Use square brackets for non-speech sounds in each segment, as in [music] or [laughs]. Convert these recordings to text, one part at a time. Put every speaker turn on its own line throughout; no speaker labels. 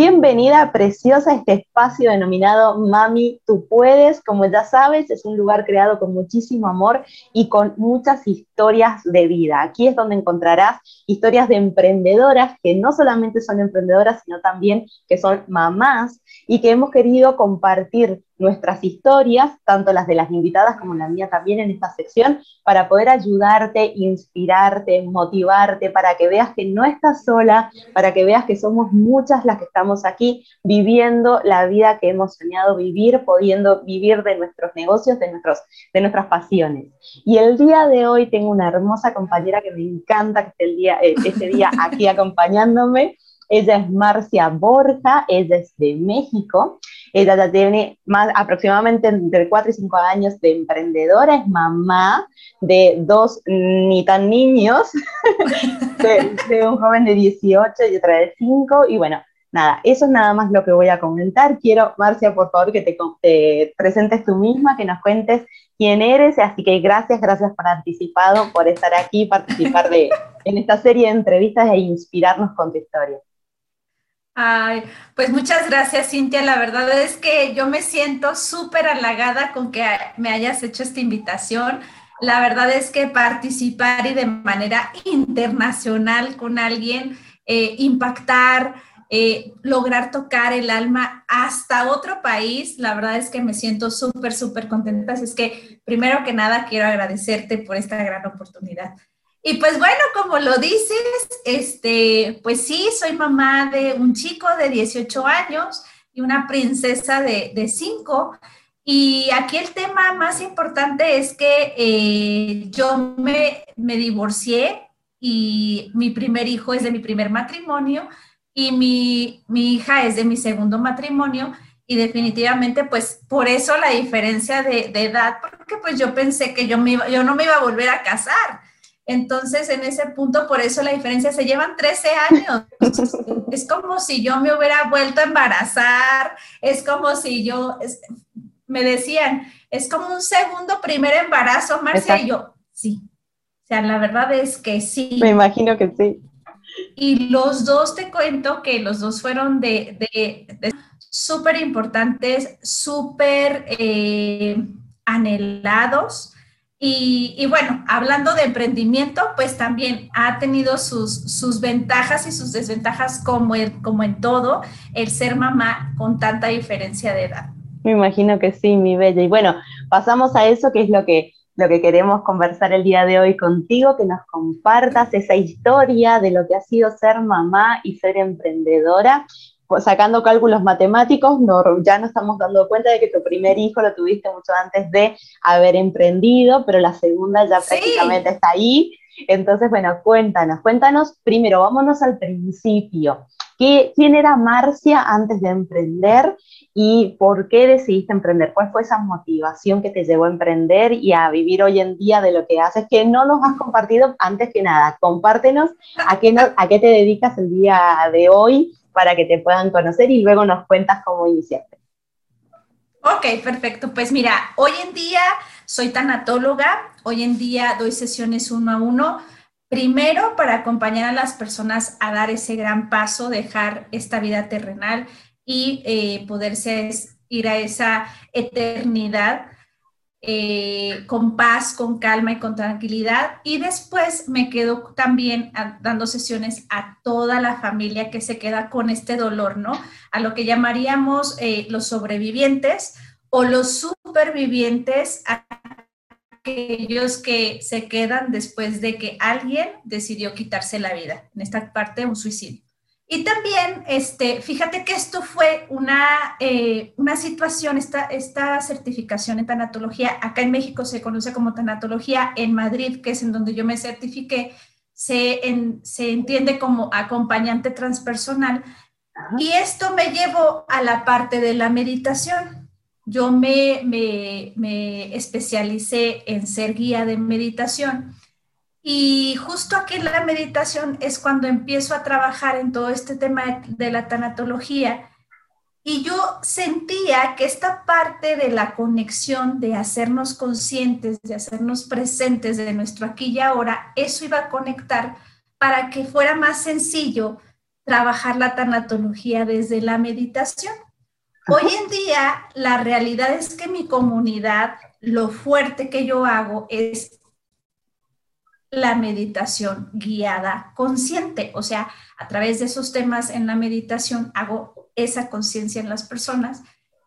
Bienvenida preciosa a este espacio denominado Mami, tú puedes. Como ya sabes, es un lugar creado con muchísimo amor y con muchas historias de vida. Aquí es donde encontrarás historias de emprendedoras que no solamente son emprendedoras, sino también que son mamás y que hemos querido compartir nuestras historias, tanto las de las invitadas como la mía también en esta sección, para poder ayudarte, inspirarte, motivarte, para que veas que no estás sola, para que veas que somos muchas las que estamos aquí viviendo la vida que hemos soñado vivir, pudiendo vivir de nuestros negocios, de, nuestros, de nuestras pasiones. Y el día de hoy tengo una hermosa compañera que me encanta que esté el día, eh, este día aquí [laughs] acompañándome. Ella es Marcia Borja, ella es de México. Ella ya tiene más, aproximadamente entre 4 y 5 años de emprendedora, es mamá de dos ni tan niños, [laughs] de, un joven de 18 y otra de 5. Y bueno, nada, eso es nada más lo que voy a comentar. Quiero, Marcia, por favor, que te, te, presentes tú misma, que nos cuentes quién eres. Así que gracias, gracias por anticipado, por estar aquí, participar de, en esta serie de entrevistas e inspirarnos con tu historia.
Ay, pues muchas gracias, Cintia. La verdad es que yo me siento súper halagada con que me hayas hecho esta invitación. La verdad es que participar y de manera internacional con alguien, eh, impactar, eh, lograr tocar el alma hasta otro país, la verdad es que me siento súper, súper contenta. Así es que, primero que nada, quiero agradecerte por esta gran oportunidad. Y pues bueno, como lo dices, este, pues sí, soy mamá de un chico de 18 años y una princesa de, de 5. Y aquí el tema más importante es que eh, yo me, me divorcié y mi primer hijo es de mi primer matrimonio y mi, mi, hija es de mi segundo matrimonio y definitivamente pues por eso la diferencia de, de edad, porque pues yo pensé que yo, me yo no me iba a volver a casar. Entonces, en ese punto, por eso la diferencia, se llevan 13 años. [laughs] es como si yo me hubiera vuelto a embarazar, es como si yo, me decían, es como un segundo primer embarazo, Marcia, y yo, sí. O sea, la verdad es que sí.
Me imagino que sí.
Y los dos, te cuento que los dos fueron de, de, súper importantes, súper eh, anhelados y, bueno, hablando de emprendimiento, pues también ha tenido sus, sus ventajas y sus desventajas como, como en todo el ser mamá con tanta diferencia de edad.
Me imagino que sí, mi bella. Y bueno, pasamos a eso que es lo que, lo que queremos conversar el día de hoy contigo, que nos compartas esa historia de lo que ha sido ser mamá y ser emprendedora sacando cálculos matemáticos, no, ya nos estamos dando cuenta de que tu primer hijo lo tuviste mucho antes de haber emprendido, pero la segunda ya prácticamente está ahí. Entonces, bueno, cuéntanos, cuéntanos primero, vámonos al principio. ¿Qué, ¿Quién era Marcia antes de emprender y por qué decidiste emprender? ¿Cuál fue esa motivación que te llevó a emprender y a vivir hoy en día de lo que haces? Que no nos has compartido antes que nada. Compártenos a qué, a qué te dedicas el día de hoy para que te puedan conocer y luego nos cuentas cómo iniciaste.
Ok, perfecto. Pues mira, hoy en día soy tanatóloga, hoy en día doy sesiones uno a uno, primero para acompañar a las personas a dar ese gran paso, dejar esta vida terrenal y eh, poderse ir a esa eternidad eh, con paz, con calma y con tranquilidad. Y después me quedo también dando sesiones a toda la familia que se queda con este dolor, ¿no? A lo que llamaríamos eh, los sobrevivientes o los supervivientes, aquellos que se quedan después de que alguien decidió quitarse la vida. En esta parte, un suicidio. Y también, este, fíjate que esto fue una, eh, una situación, esta, esta certificación en tanatología, acá en México se conoce como tanatología, en Madrid, que es en donde yo me certifiqué, se, se entiende como acompañante transpersonal. Y esto me llevó a la parte de la meditación. Yo me, me, me especialicé en ser guía de meditación Y justo aquí en la meditación es cuando empiezo a trabajar en todo este tema de la tanatología. Y yo sentía que esta parte de la conexión, de hacernos conscientes, de hacernos presentes de nuestro aquí y ahora, eso iba a conectar para que fuera más sencillo trabajar la tanatología desde la meditación. Hoy en día, la realidad es que mi comunidad, lo fuerte que yo hago es la meditación guiada consciente, o sea, a través de esos temas en la meditación hago esa conciencia en las personas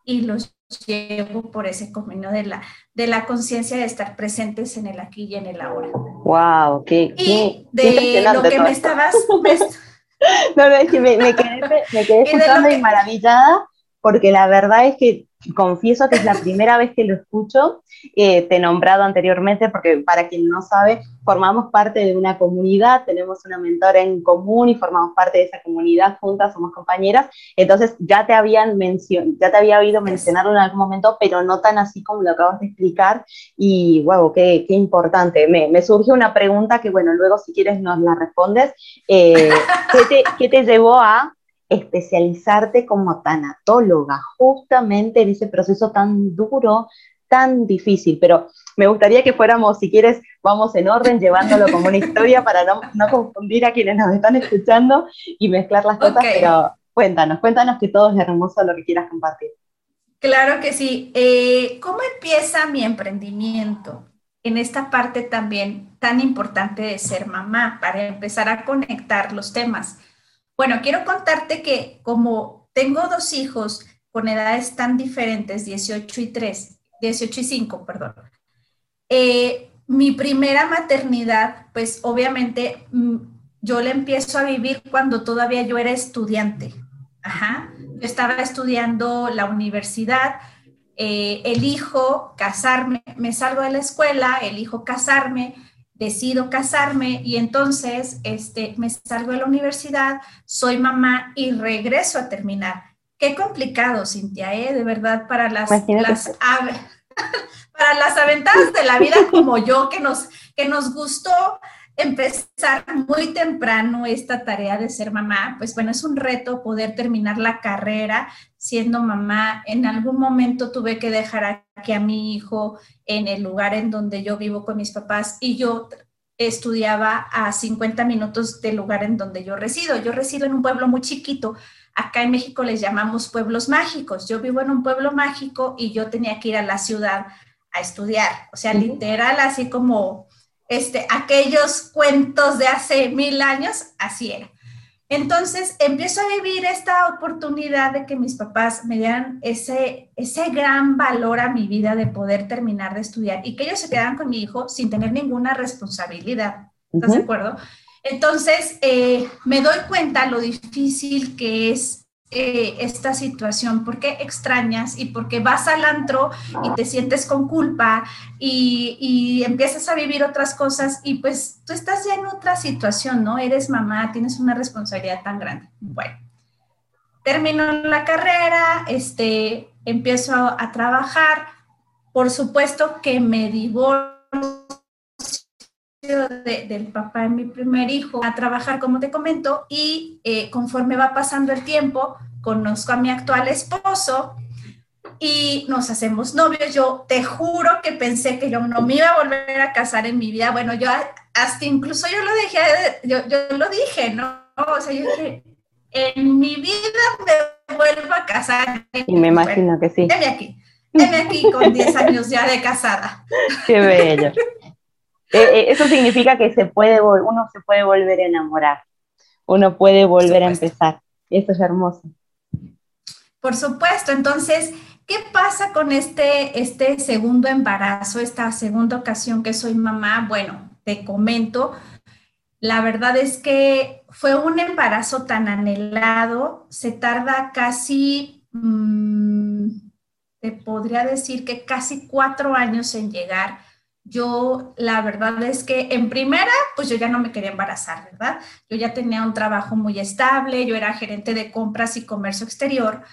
y los llevo por ese camino de la, de la conciencia de estar presentes en el aquí y en el ahora.
¡Wow! ¡Qué,
y de lo que me estabas... [laughs]
no, no, es que me, quedé, me quedé [laughs] escuchando y maravillada porque la verdad es que confieso que es la primera vez que lo escucho, eh, te he nombrado anteriormente, porque para quien no sabe, formamos parte de una comunidad, tenemos una mentora en común y formamos parte de esa comunidad juntas, somos compañeras, entonces ya te habían mencionado, ya te había oído mencionarlo en algún momento, pero no tan así como lo acabas de explicar, y wow, qué, qué importante. Me, me surge una pregunta que, bueno, luego si quieres nos la respondes. Eh, ¿qué, te, ¿Qué te llevó a especializarte como tanatóloga, justamente en ese proceso tan duro, tan difícil. Pero me gustaría que fuéramos, si quieres, vamos en orden, llevándolo como una historia para no, confundir a quienes nos están escuchando y mezclar las cosas, pero cuéntanos, cuéntanos que todo es hermoso lo que quieras compartir.
Claro que sí. Eh, ¿Cómo empieza mi emprendimiento? En esta parte también tan importante de ser mamá, para empezar a conectar los temas. Bueno, quiero contarte que como tengo dos hijos con edades tan diferentes, 18 y 3, 18 y 5, perdón, eh, mi primera maternidad, pues obviamente mm, yo la empiezo a vivir cuando todavía yo era estudiante. Ajá. Yo estaba estudiando la universidad, eh, elijo casarme, me salgo de la escuela, elijo casarme, decido casarme y entonces este, me salgo de la universidad, soy mamá y regreso a terminar. Qué complicado, Cintia, ¿eh? de verdad, para las, las [laughs] para las aventadas de la vida como yo, que nos, que nos gustó empezar muy temprano esta tarea de ser mamá, pues bueno, es un reto poder terminar la carrera siendo mamá. En algún momento tuve que dejar aquí a mi hijo en el lugar en donde yo vivo con mis papás y yo estudiaba a 50 minutos del lugar en donde yo resido. Yo resido en un pueblo muy chiquito. Acá en México les llamamos pueblos mágicos. Yo vivo en un pueblo mágico y yo tenía que ir a la ciudad a estudiar. O sea, literal, así como este, aquellos cuentos de hace mil años, así era. Entonces empiezo a vivir esta oportunidad de que mis papás me dieran ese, ese gran valor a mi vida de poder terminar de estudiar y que ellos se quedaran con mi hijo sin tener ninguna responsabilidad. ¿Estás de acuerdo? Entonces eh, me doy cuenta lo difícil que es eh, esta situación, porque extrañas y porque vas al antro y te sientes con culpa y, empiezas a vivir otras cosas y pues tú estás ya en otra situación, ¿no? Eres mamá, tienes una responsabilidad tan grande. Bueno, termino la carrera, este, empiezo a, trabajar, por supuesto que me divorcio del papá de mi primer hijo a trabajar, como te comento, y eh, conforme va pasando el tiempo, conozco a mi actual esposo y nos hacemos novios. Yo te juro que pensé que yo no me iba a volver a casar en mi vida. Bueno, yo hasta incluso yo lo dije, yo, yo lo dije, ¿no? O sea, yo dije, en mi vida me vuelvo a casar.
Y me imagino que sí.
Deme aquí, deme aquí con 10 años ya de casada.
Qué bello. Eh, eh, eso significa que se puede, uno se puede volver a enamorar, uno puede volver a empezar. Eso es hermoso.
Por supuesto, entonces, ¿qué pasa con este, este segundo embarazo, esta segunda ocasión que soy mamá? Bueno, te comento, la verdad es que fue un embarazo tan anhelado, se tarda casi, mm, te podría decir que casi cuatro años en llegar yo la verdad es que en primera, pues yo ya no me quería embarazar, ¿verdad? Yo ya tenía un trabajo muy estable, yo era gerente de compras y comercio exterior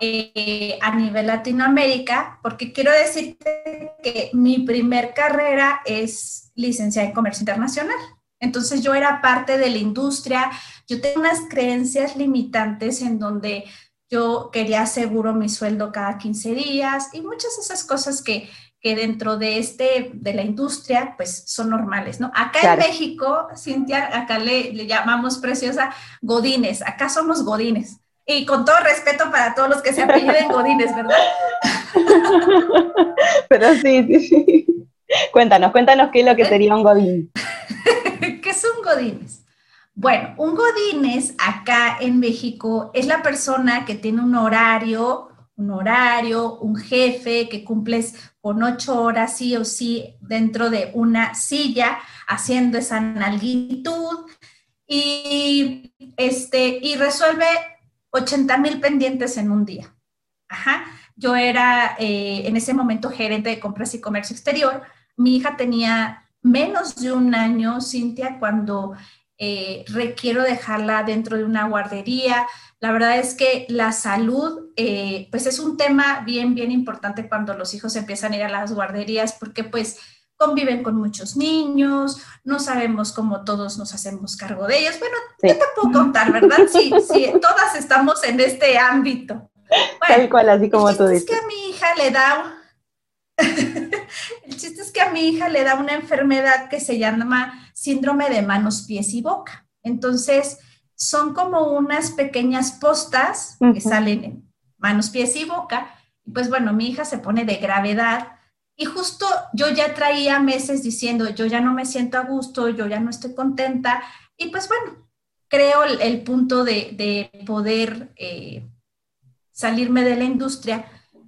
eh, a nivel Latinoamérica, porque quiero decirte que mi primer carrera es licenciada en comercio internacional. Entonces yo era parte de la industria, yo tengo unas creencias limitantes en donde yo quería seguro mi sueldo cada 15 días y muchas de esas cosas que, que dentro de este, de la industria, pues son normales, ¿no? Acá en México, Cintia, acá le, le, llamamos preciosa Godines, acá somos Godines. Y con todo respeto para todos los que se apelliden [laughs] Godines, ¿verdad? [laughs]
Pero sí, sí, sí. Cuéntanos, cuéntanos qué es lo que sería un Godín. [laughs]
¿Qué son Godines? Bueno, un Godines acá en México es la persona que tiene un horario, un horario, un jefe que cumples con ocho horas sí o sí dentro de una silla, haciendo esa nalguitud y, este, y resuelve 80 mil pendientes en un día. Ajá. Yo era eh, en ese momento gerente de compras y comercio exterior. Mi hija tenía menos de un año, Cintia, cuando eh, requiero dejarla dentro de una guardería. La verdad es que la salud, eh, pues es un tema bien, bien importante cuando los hijos empiezan a ir a las guarderías, porque pues conviven con muchos niños, no sabemos cómo todos nos hacemos cargo de ellos. Bueno, yo te puedo contar, ¿verdad? Sí, sí, todas estamos en este ámbito.
Tal cual, así como tú
dices. Es que a mi hija le da... [laughs] el chiste es que a mi hija le da una enfermedad que se llama síndrome de manos, pies y boca. Entonces, son como unas pequeñas postas que salen en manos, pies y boca. Y pues bueno, mi hija se pone de gravedad. Y justo yo ya traía meses diciendo, yo ya no me siento a gusto, yo ya no estoy contenta. Y pues bueno, creo el, punto de, poder eh, salirme de la industria.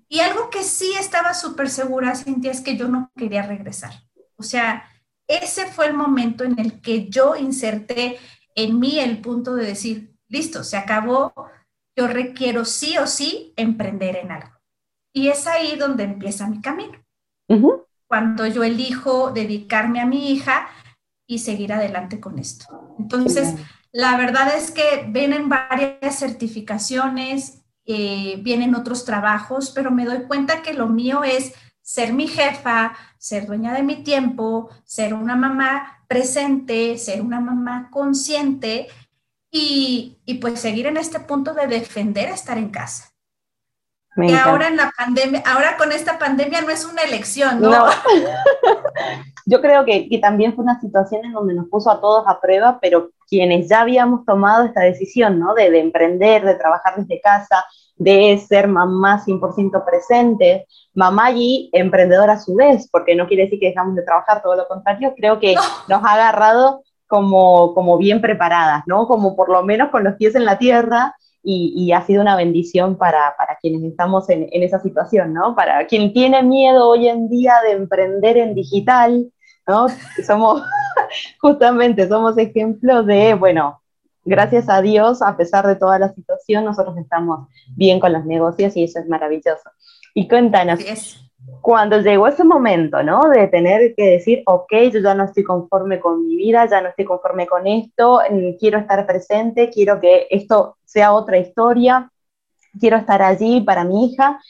Y algo que sí estaba súper segura, Cintia, es que yo no quería regresar. O sea, ese fue el momento en el que yo inserté en mí el punto de decir, listo, se acabó, yo requiero sí o sí emprender en algo. Y es ahí donde empieza mi camino. Cuando yo elijo dedicarme a mi hija y seguir adelante con esto. Entonces, la verdad es que vienen varias certificaciones, eh, vienen otros trabajos, pero me doy cuenta que lo mío es ser mi jefa, ser dueña de mi tiempo, ser una mamá presente, ser una mamá consciente y, pues seguir en este punto de defender estar en casa. y ahora en la pandemia, ahora con esta pandemia no es una elección, ¿no? [laughs]
Yo creo que, que, también fue una situación en donde nos puso a todos a prueba, pero quienes ya habíamos tomado esta decisión, ¿no? De, de emprender, de trabajar desde casa, de ser mamá 100% presente, mamá y emprendedora a su vez, porque no quiere decir que dejamos de trabajar, todo lo contrario, creo que nos ha agarrado como, como bien preparadas, ¿no? Como por lo menos con los pies en la tierra y, ha sido una bendición para, para quienes estamos en, en, esa situación, ¿no? Para quien tiene miedo hoy en día de emprender en digital, ¿no? Somos, [laughs] justamente, somos ejemplos de, bueno, gracias a Dios, a pesar de toda la situación, nosotros estamos bien con los negocios y eso es maravilloso. Y cuéntanos, cuando llegó ese momento, ¿no? De tener que decir, ok, yo ya no estoy conforme con mi vida, ya no estoy conforme con esto, quiero estar presente, quiero que esto sea otra historia, quiero estar allí para mi hija.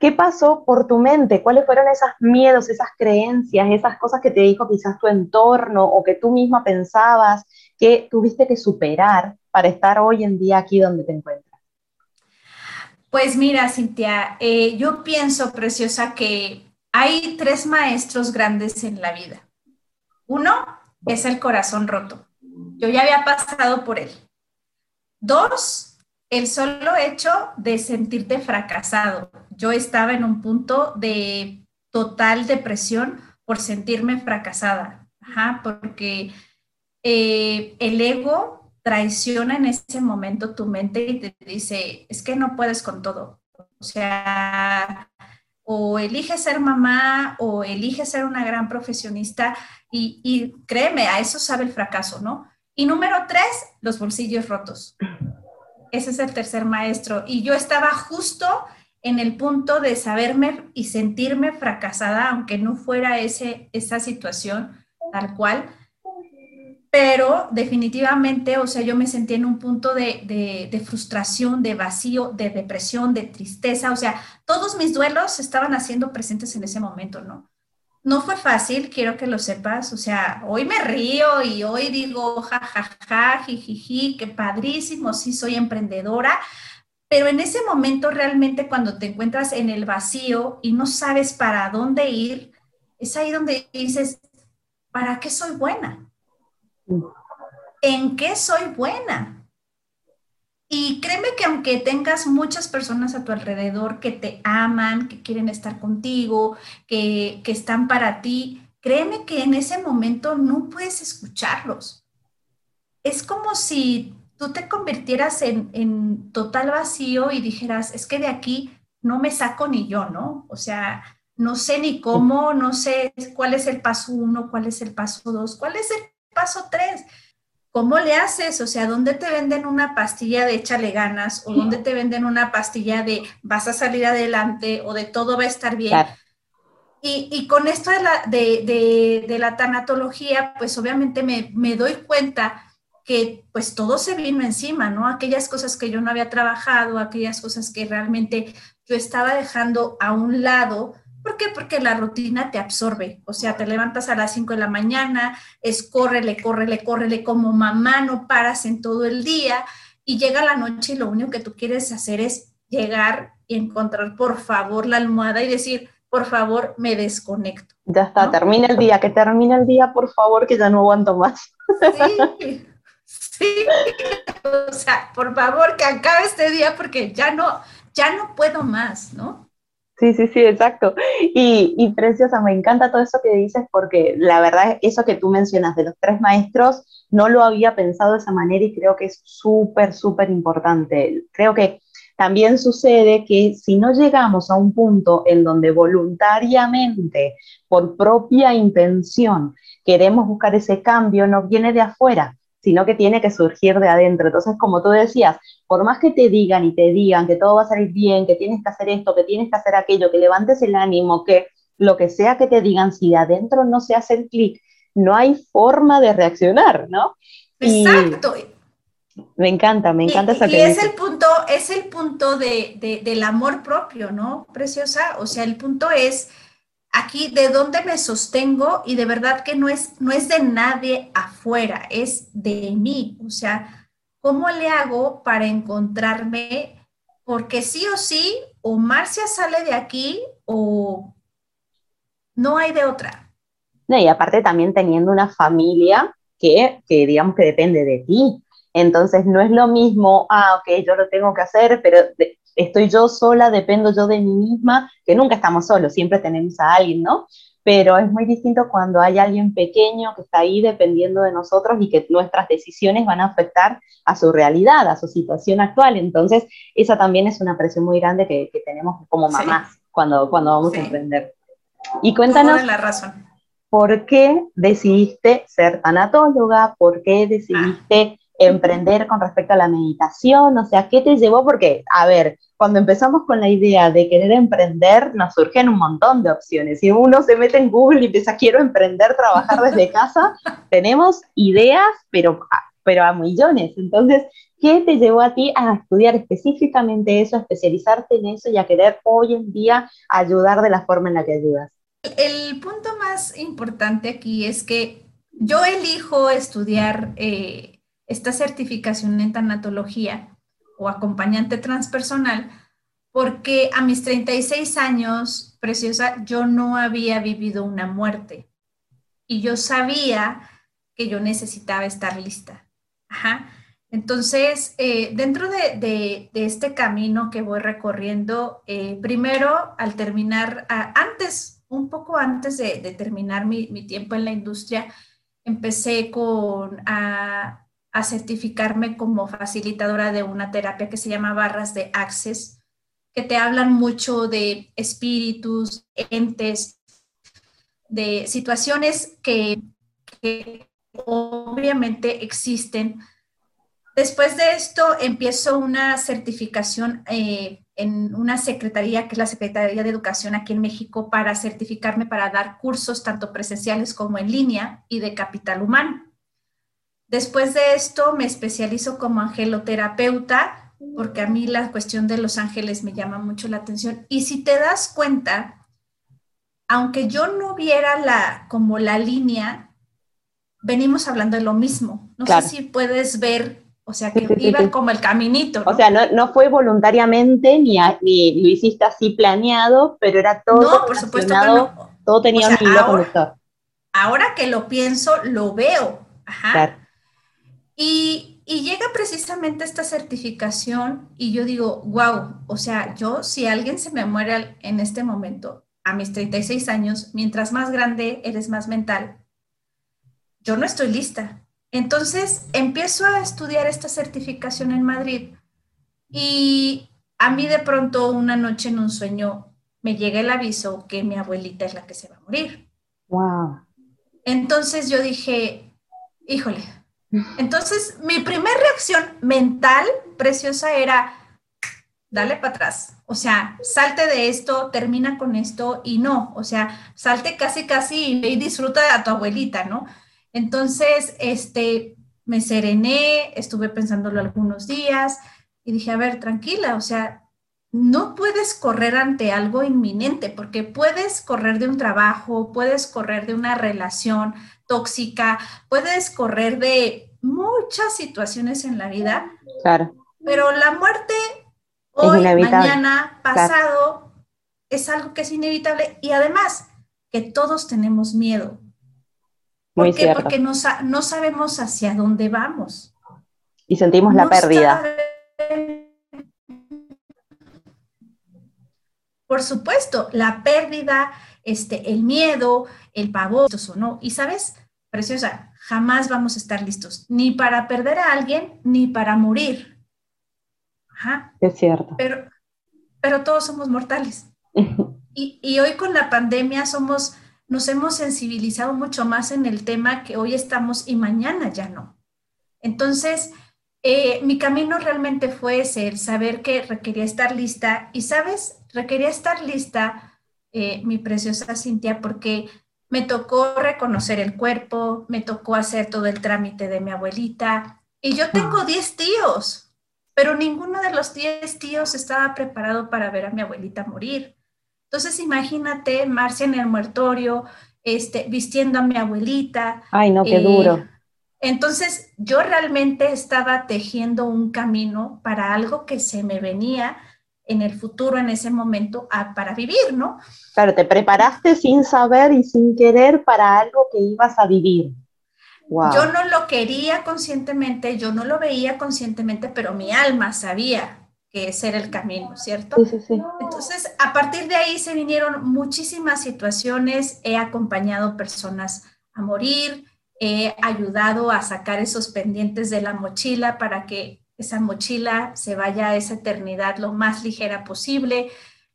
¿Qué pasó por tu mente? ¿Cuáles fueron esos miedos, esas creencias, esas cosas que te dijo quizás tu entorno o que tú misma pensabas? que tuviste que superar para estar hoy en día aquí donde te encuentras?
Pues mira, Cintia, eh, yo pienso, preciosa, que hay tres maestros grandes en la vida. Uno es el corazón roto. Yo ya había pasado por él. Dos, el solo hecho de sentirte fracasado. Yo estaba en un punto de total depresión por sentirme fracasada, porque eh, el ego traiciona en ese momento tu mente y te dice, es que no puedes con todo. O sea, o elige ser mamá o elige ser una gran profesionista y, y créeme, a eso sabe el fracaso, ¿no? Y número tres, los bolsillos rotos. Ese es el tercer maestro. Y yo estaba justo en el punto de saberme y sentirme fracasada, aunque no fuera ese, esa situación tal cual, pero definitivamente, o sea, yo me sentí en un punto de, de, frustración, de vacío, de depresión, de tristeza, o sea, todos mis duelos estaban haciendo presentes en ese momento, ¿no? No fue fácil, quiero que lo sepas, o sea, hoy me río y hoy digo, ja, ja, ja, jijiji, qué padrísimo, sí, soy emprendedora, pero en ese momento realmente cuando te encuentras en el vacío y no sabes para dónde ir, es ahí donde dices, ¿para qué soy buena? ¿En qué soy buena? Y créeme que aunque tengas muchas personas a tu alrededor que te aman, que quieren estar contigo, que, están para ti, créeme que en ese momento no puedes escucharlos. Es como si tú te convirtieras en, en, total vacío y dijeras, es que de aquí no me saco ni yo, ¿no? O sea, no sé ni cómo, no sé cuál es el paso uno, cuál es el paso dos, cuál es el paso tres. ¿Cómo le haces? O sea, ¿dónde te venden una pastilla de échale ganas? ¿O dónde te venden una pastilla de vas a salir adelante? ¿O de todo va a estar bien? Y, con esto de la, de, la tanatología, pues obviamente me, me, doy cuenta que pues todo se vino encima, ¿no? Aquellas cosas que yo no había trabajado, aquellas cosas que realmente yo estaba dejando a un lado, ¿Por qué? Porque la rutina te absorbe. O sea, te levantas a las 5 de la mañana, es córrele, córrele, córrele, como mamá no paras en todo el día y llega la noche y lo único que tú quieres hacer es llegar y encontrar, por favor, la almohada y decir, por favor, me desconecto.
Ya está, termina el día, que termine el día, por favor, que ya no aguanto más.
Sí, sí. O sea, por favor, que acabe este día porque ya no, ya no puedo más, ¿no?
Sí, sí, sí, exacto. Y, y, preciosa, me encanta todo eso que dices porque la verdad, eso que tú mencionas de los tres maestros, no lo había pensado de esa manera y creo que es súper, súper importante. Creo que también sucede que si no llegamos a un punto en donde voluntariamente, por propia intención, queremos buscar ese cambio, no viene de afuera, sino que tiene que surgir de adentro. Entonces, como tú decías, por más que te digan y te digan que todo va a salir bien, que tienes que hacer esto, que tienes que hacer aquello, que levantes el ánimo, que lo que sea que te digan, si de adentro no se hace el clic, no hay forma de reaccionar, ¿no?
Exacto.
me encanta, me encanta esa
Y es el punto, es el punto de, del amor propio, ¿no, preciosa? O sea, el punto es aquí de dónde me sostengo y de verdad que no es, no es de nadie afuera, es de mí. O sea, ¿cómo le hago para encontrarme? Porque sí o sí, o Marcia sale de aquí o no hay de otra.
y aparte también teniendo una familia que, que digamos que depende de ti. Entonces no es lo mismo, ah, ok, yo lo tengo que hacer, pero estoy yo sola, dependo yo de mí misma, que nunca estamos solos, siempre tenemos a alguien, ¿no? Pero es muy distinto cuando hay alguien pequeño que está ahí dependiendo de nosotros y que nuestras decisiones van a afectar a su realidad, a su situación actual. Entonces, esa también es una presión muy grande que, tenemos como mamás cuando, cuando vamos a emprender. Y cuéntanos,
la razón.
¿por qué decidiste ser tanatóloga? ¿Por qué decidiste emprender con respecto a la meditación? O sea, ¿qué te llevó? Porque, a ver, cuando empezamos con la idea de querer emprender, nos surgen un montón de opciones. Si uno se mete en Google y empieza, quiero emprender, trabajar desde casa, [laughs] tenemos ideas, pero, pero a millones. Entonces, ¿qué te llevó a ti a estudiar específicamente eso, a especializarte en eso y a querer hoy en día ayudar de la forma en la que ayudas?
El punto más importante aquí es que yo elijo estudiar eh, esta certificación en tanatología o acompañante transpersonal, porque a mis 36 años, preciosa, yo no había vivido una muerte y yo sabía que yo necesitaba estar lista. Entonces, eh, dentro de, este camino que voy recorriendo, eh, primero al terminar, antes, un poco antes de, terminar mi, mi, tiempo en la industria, empecé con a certificarme como facilitadora de una terapia que se llama barras de access, que te hablan mucho de espíritus, entes, de situaciones que, obviamente existen. Después de esto empiezo una certificación eh, en una secretaría, que es la Secretaría de Educación aquí en México, para certificarme para dar cursos tanto presenciales como en línea y de capital humano. Después de esto me especializo como angeloterapeuta, porque a mí la cuestión de los ángeles me llama mucho la atención. Y si te das cuenta, aunque yo no viera la, como la línea, venimos hablando de lo mismo. No sé si puedes ver o sea, que iba como el caminito.
O sea, no, fue voluntariamente ni, ni, lo hiciste así planeado, pero era todo.
No, por supuesto
Todo tenía un hilo conductor.
Ahora que lo pienso, lo veo. Ajá. Y, y, llega precisamente esta certificación y yo digo, wow, o sea, yo si alguien se me muere en este momento, a mis 36 años, mientras más grande eres más mental, yo no estoy lista. Entonces empiezo a estudiar esta certificación en Madrid y a mí de pronto una noche en un sueño me llega el aviso que mi abuelita es la que se va a morir.
Wow.
Entonces yo dije, híjole. Entonces mi primera reacción mental preciosa era, dale para atrás. O sea, salte de esto, termina con esto y no. O sea, salte casi, casi y disfruta a tu abuelita, ¿no? Entonces, este, me serené, estuve pensándolo algunos días y dije, a ver, tranquila, o sea, no puedes correr ante algo inminente, porque puedes correr de un trabajo, puedes correr de una relación tóxica, puedes correr de muchas situaciones en la vida.
Claro.
Pero la muerte hoy, mañana, pasado, es algo que es inevitable y además que todos tenemos miedo. ¿Por qué? Porque no, no, sabemos hacia dónde vamos.
Y sentimos la pérdida.
Por supuesto, la pérdida, este, el miedo, el pavor, o no. Y sabes, preciosa, jamás vamos a estar listos, ni para perder a alguien, ni para morir.
Ajá. Es cierto.
Pero, pero todos somos mortales. [laughs] y, y hoy con la pandemia somos nos hemos sensibilizado mucho más en el tema que hoy estamos y mañana ya no. Entonces, eh, mi camino realmente fue ese, el saber que requería estar lista y, ¿sabes? Requería estar lista, eh, mi preciosa Cintia, porque me tocó reconocer el cuerpo, me tocó hacer todo el trámite de mi abuelita y yo tengo 10 tíos, pero ninguno de los 10 tíos estaba preparado para ver a mi abuelita morir. Entonces, imagínate Marcia en el muertorio, este, vistiendo a mi abuelita.
Ay, no, qué eh, duro.
Entonces, yo realmente estaba tejiendo un camino para algo que se me venía en el futuro, en ese momento, para vivir, ¿no?
Claro, te preparaste sin saber y sin querer para algo que ibas a vivir.
Yo no lo quería conscientemente, yo no lo veía conscientemente, pero mi alma sabía que ese era el camino, ¿cierto?
Sí, sí, sí.
Entonces, a partir de ahí se vinieron muchísimas situaciones, he acompañado personas a morir, he ayudado a sacar esos pendientes de la mochila para que esa mochila se vaya a esa eternidad lo más ligera posible.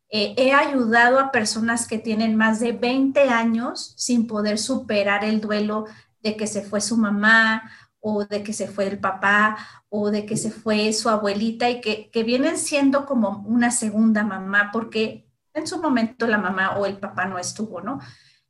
Eh, he ayudado a personas que tienen más de 20 años sin poder superar el duelo de que se fue su mamá o de que se fue el papá o de que se fue su abuelita y que, vienen siendo como una segunda mamá porque en su momento la mamá o el papá no estuvo, ¿no?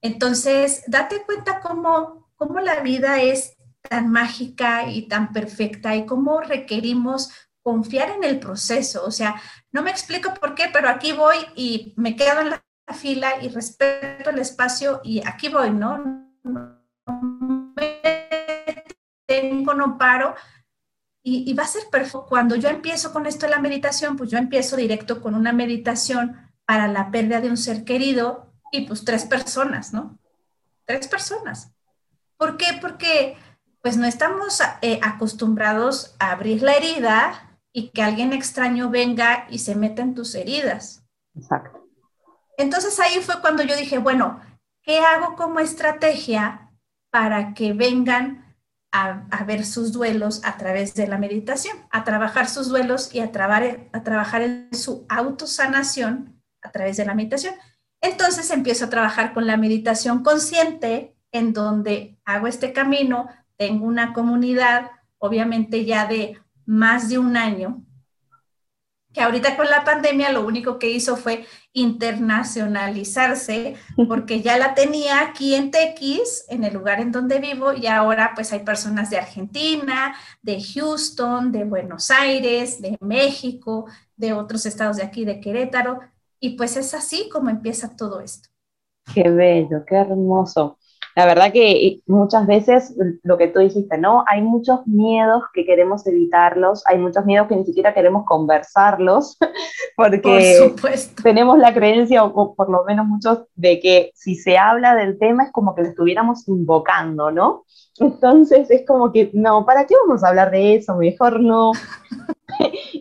Entonces, date cuenta cómo, cómo la vida es tan mágica y tan perfecta y cómo requerimos confiar en el proceso. O sea, no me explico por qué, pero aquí voy y me quedo en la fila y respeto el espacio y aquí voy, ¿no? tengo, no paro. Y, va a ser perfecto. Cuando yo empiezo con esto de la meditación, pues yo empiezo directo con una meditación para la pérdida de un ser querido y pues tres personas, ¿no? Tres personas. ¿Por qué? Porque pues no estamos eh, acostumbrados a abrir la herida y que alguien extraño venga y se meta en tus heridas.
Exacto.
Entonces ahí fue cuando yo dije, bueno, ¿qué hago como estrategia para que vengan a, ver sus duelos a través de la meditación, a trabajar sus duelos y a, a trabajar en su autosanación a través de la meditación. Entonces empiezo a trabajar con la meditación consciente, en donde hago este camino, tengo una comunidad, obviamente ya de más de un año, que ahorita con la pandemia lo único que hizo fue internacionalizarse, porque ya la tenía aquí en Tequis, en el lugar en donde vivo, y ahora pues hay personas de Argentina, de Houston, de Buenos Aires, de México, de otros estados de aquí, de Querétaro, y pues es así como empieza todo esto.
Qué bello, qué hermoso. La verdad que muchas veces lo que tú dijiste, ¿no? Hay muchos miedos que queremos evitarlos, hay muchos miedos que ni siquiera queremos conversarlos, [laughs] porque tenemos la creencia, o por lo menos muchos, de que si se habla del tema es como que lo estuviéramos invocando, ¿no? Entonces es como que, no, ¿para qué vamos a hablar de eso? Mejor no. [laughs]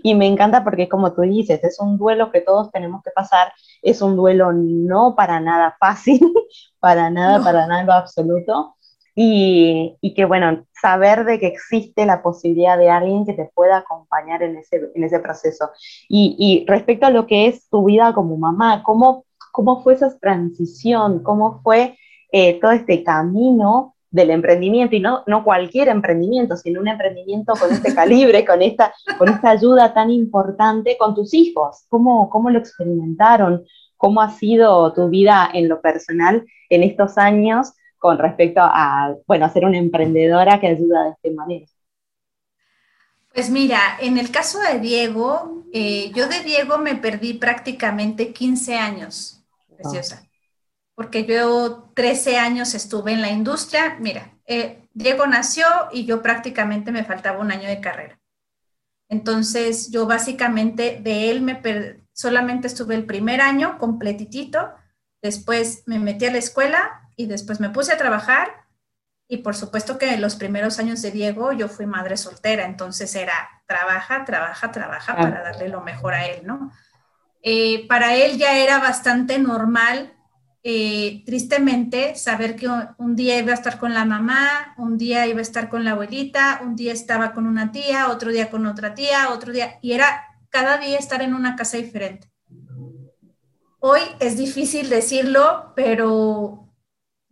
y me encanta porque como tú dices, es un duelo que todos tenemos que pasar, es un duelo no para nada fácil, [laughs] para nada, para nada en lo absoluto. Y, y, que bueno, saber de que existe la posibilidad de alguien que te pueda acompañar en ese, en ese proceso. Y, y, respecto a lo que es tu vida como mamá, ¿cómo, cómo fue esa transición? ¿Cómo fue eh, todo este camino del emprendimiento? Y no, no cualquier emprendimiento, sino un emprendimiento con este calibre, con esta, con esta ayuda tan importante con tus hijos. ¿Cómo, cómo lo experimentaron? ¿Cómo ha sido tu vida en lo personal en estos años con respecto a, bueno, a ser una emprendedora que ayuda de esta manera?
Pues mira, en el caso de Diego, eh, yo de Diego me perdí prácticamente 15 años, preciosa, porque yo 13 años estuve en la industria. Mira, eh, Diego nació y yo prácticamente me faltaba un año de carrera. Entonces, yo básicamente de él me solamente estuve el primer año completitito, después me metí a la escuela y después me puse a trabajar y por supuesto que en los primeros años de Diego yo fui madre soltera, entonces era trabaja, trabaja, trabaja para darle lo mejor a él, ¿no? Eh, para él ya era bastante normal, eh, tristemente, saber que un, día iba a estar con la mamá, un día iba a estar con la abuelita, un día estaba con una tía, otro día con otra tía, otro día, y era cada día estar en una casa diferente. Hoy es difícil decirlo, pero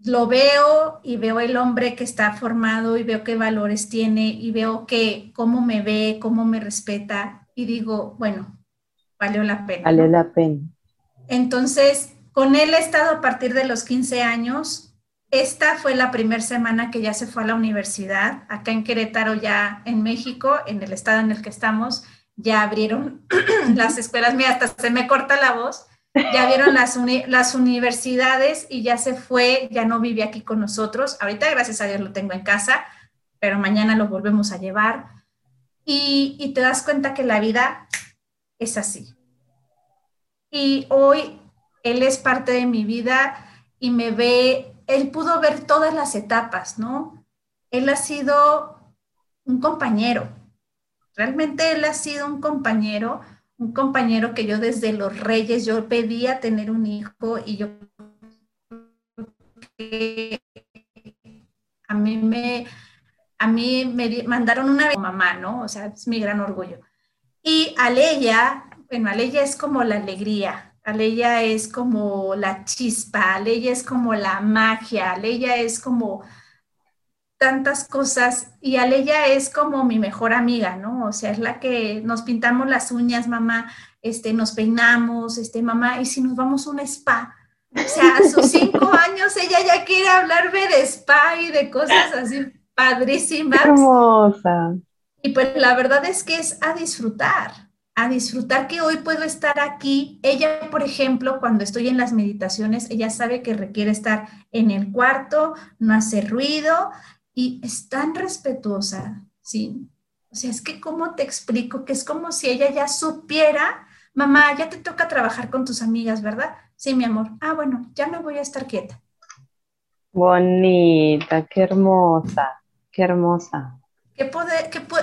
lo veo y veo el hombre que está formado y veo qué valores tiene y veo que cómo me ve, cómo me respeta y digo, bueno, valió la pena.
Valió la pena.
Entonces, con él he estado a partir de los 15 años. Esta fue la primera semana que ya se fue a la universidad, acá en Querétaro, ya en México, en el estado en el que estamos ya abrieron [clears throat] las escuelas, mira, hasta se me corta la voz, ya vieron las, universidades y ya se fue, ya no vive aquí con nosotros. Ahorita, gracias a Dios, lo tengo en casa, pero mañana lo volvemos a llevar. Y te das cuenta que la vida es así. Y hoy él es parte de mi vida y me ve, él pudo ver todas las etapas, ¿no? Él ha sido un compañero, Realmente él ha sido un compañero, un compañero que yo desde los reyes, yo pedía tener un hijo y yo a mí me, a mí me mandaron una mamá, ¿no? O sea, es mi gran orgullo. Y Aleya, bueno, Aleya es como la alegría, Aleya es como la chispa, Aleya es como la magia, Aleya es como tantas cosas y Aleya es como mi mejor amiga, ¿no? O sea, es la que nos pintamos las uñas, mamá, este, nos peinamos, este, mamá, y si nos vamos a un spa. O sea, a sus cinco [laughs] años ella ya quiere hablarme de spa y de cosas así padrísimas.
Hermosa.
Y pues la verdad es que es a disfrutar, a disfrutar que hoy puedo estar aquí. Ella, por ejemplo, cuando estoy en las meditaciones, ella sabe que requiere estar en el cuarto, no hacer ruido, y es tan respetuosa, ¿sí? O sea, es que cómo te explico que es como si ella ya supiera, mamá, ya te toca trabajar con tus amigas, ¿verdad? Sí, mi amor. Ah, bueno, ya me voy a estar quieta.
Bonita, qué hermosa, qué hermosa.
¿Qué,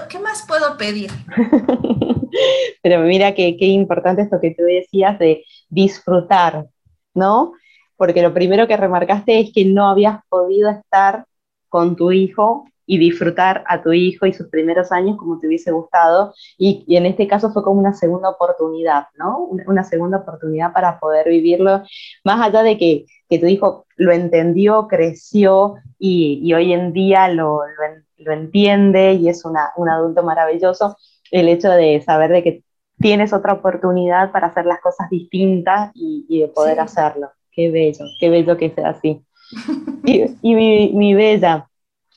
qué, más puedo pedir? [laughs] [laughs]
Pero mira qué importante esto que tú decías de disfrutar, ¿no? Porque lo primero que remarcaste es que no habías podido estar con tu hijo y disfrutar a tu hijo y sus primeros años como te hubiese gustado. Y, en este caso fue como una segunda oportunidad, ¿no? Una, segunda oportunidad para poder vivirlo, más allá de que, tu hijo lo entendió, creció y, hoy en día lo, lo, entiende y es una, un adulto maravilloso, el hecho de saber de que tienes otra oportunidad para hacer las cosas distintas y, de poder hacerlo. Qué bello, qué bello que sea así. y, [laughs] mi, bella,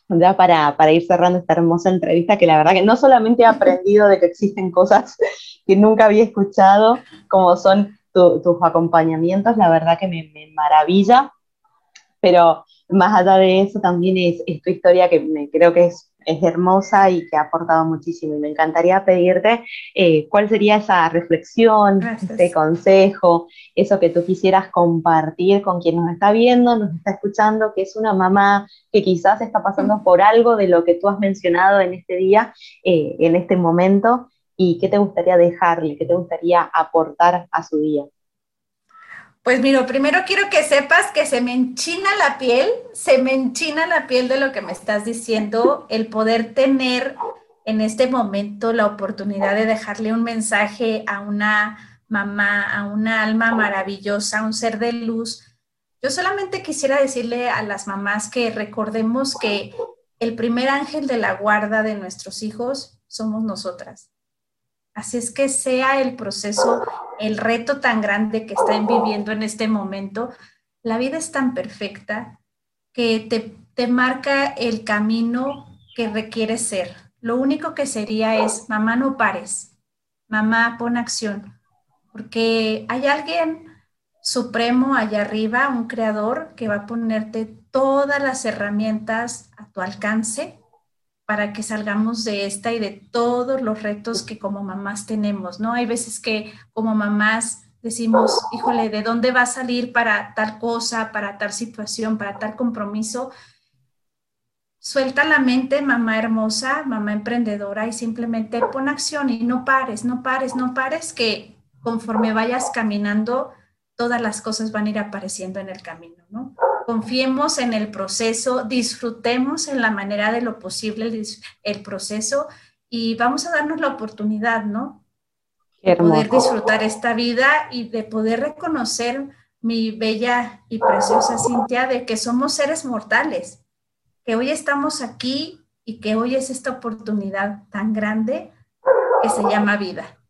ya para, para, ir cerrando esta hermosa entrevista, que la verdad que no solamente he aprendido de que existen cosas [laughs] que nunca había escuchado, como son tus acompañamientos, la verdad que me, me, maravilla, pero más allá de eso también es, es tu historia que me, creo que es es hermosa y que ha aportado muchísimo. Y me encantaría pedirte eh, cuál sería esa reflexión, ese consejo, eso que tú quisieras compartir con quien nos está viendo, nos está escuchando, que es una mamá que quizás está pasando por algo de lo que tú has mencionado en este día, eh, en este momento, y qué te gustaría dejarle, qué te gustaría aportar a su día.
Pues mira, primero quiero que sepas que se me enchina la piel, se me enchina la piel de lo que me estás diciendo, el poder tener en este momento la oportunidad de dejarle un mensaje a una mamá, a una alma maravillosa, a un ser de luz. Yo solamente quisiera decirle a las mamás que recordemos que el primer ángel de la guarda de nuestros hijos somos nosotras. Así es que sea el proceso, el reto tan grande que están viviendo en este momento, la vida es tan perfecta que te, te marca el camino que requiere ser. Lo único que sería es, mamá, no pares, mamá, pon acción, porque hay alguien supremo allá arriba, un creador que va a ponerte todas las herramientas a tu alcance para que salgamos de esta y de todos los retos que como mamás tenemos, ¿no? Hay veces que como mamás decimos, híjole, ¿de dónde va a salir para tal cosa, para tal situación, para tal compromiso? Suelta la mente, mamá hermosa, mamá emprendedora, y simplemente pon acción y no pares, no pares, no pares, que conforme vayas caminando, todas las cosas van a ir apareciendo en el camino, ¿no? Confiemos en el proceso, disfrutemos en la manera de lo posible el, proceso y vamos a darnos la oportunidad, ¿no? De poder disfrutar esta vida y de poder reconocer mi bella y preciosa Cintia de que somos seres mortales, que hoy estamos aquí y que hoy es esta oportunidad tan grande que se llama vida.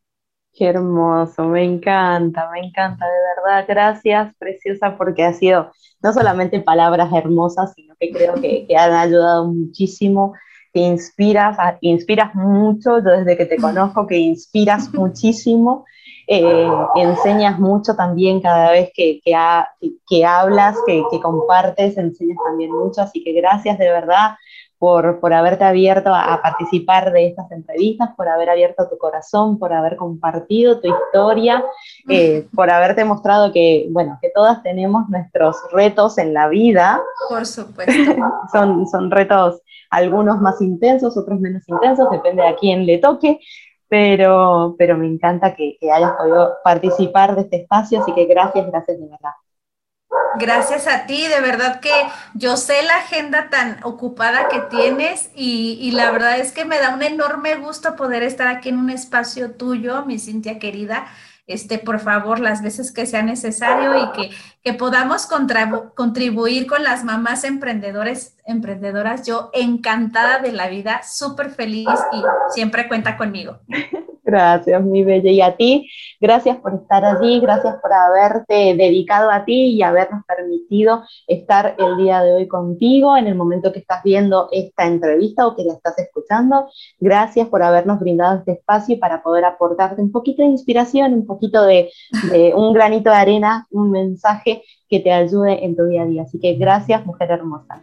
Qué hermoso, me encanta, me encanta, de verdad. Gracias, preciosa, porque ha sido no solamente palabras hermosas, sino que creo que, han ayudado muchísimo, que inspiras, inspiras mucho, yo desde que te conozco, que inspiras muchísimo, eh, enseñas mucho también cada vez que, que, hablas, que, que compartes, enseñas también mucho, así que gracias de verdad por, haberte abierto a, participar de estas entrevistas, por haber abierto tu corazón, por haber compartido tu historia, eh, por haberte mostrado que, bueno, que todas tenemos nuestros retos en la vida.
Por supuesto. [laughs]
son, son retos algunos más intensos, otros menos intensos, depende a quién le toque, pero, pero me encanta que, que hayas podido participar de este espacio, así que gracias, gracias de verdad.
Gracias a ti, de verdad que yo sé la agenda tan ocupada que tienes y, la verdad es que me da un enorme gusto poder estar aquí en un espacio tuyo, mi Cintia querida. Este, por favor, las veces que sea necesario y que, que podamos contribuir con las mamás emprendedores, emprendedoras. Yo encantada de la vida, súper feliz y siempre cuenta conmigo.
Gracias, mi bella. Y a ti, gracias por estar allí, gracias por haberte dedicado a ti y habernos permitido estar el día de hoy contigo en el momento que estás viendo esta entrevista o que la estás escuchando. Gracias por habernos brindado este espacio para poder aportarte un poquito de inspiración, un poquito de, de un granito de arena, un mensaje que te ayude en tu día a día. Así que gracias, mujer hermosa.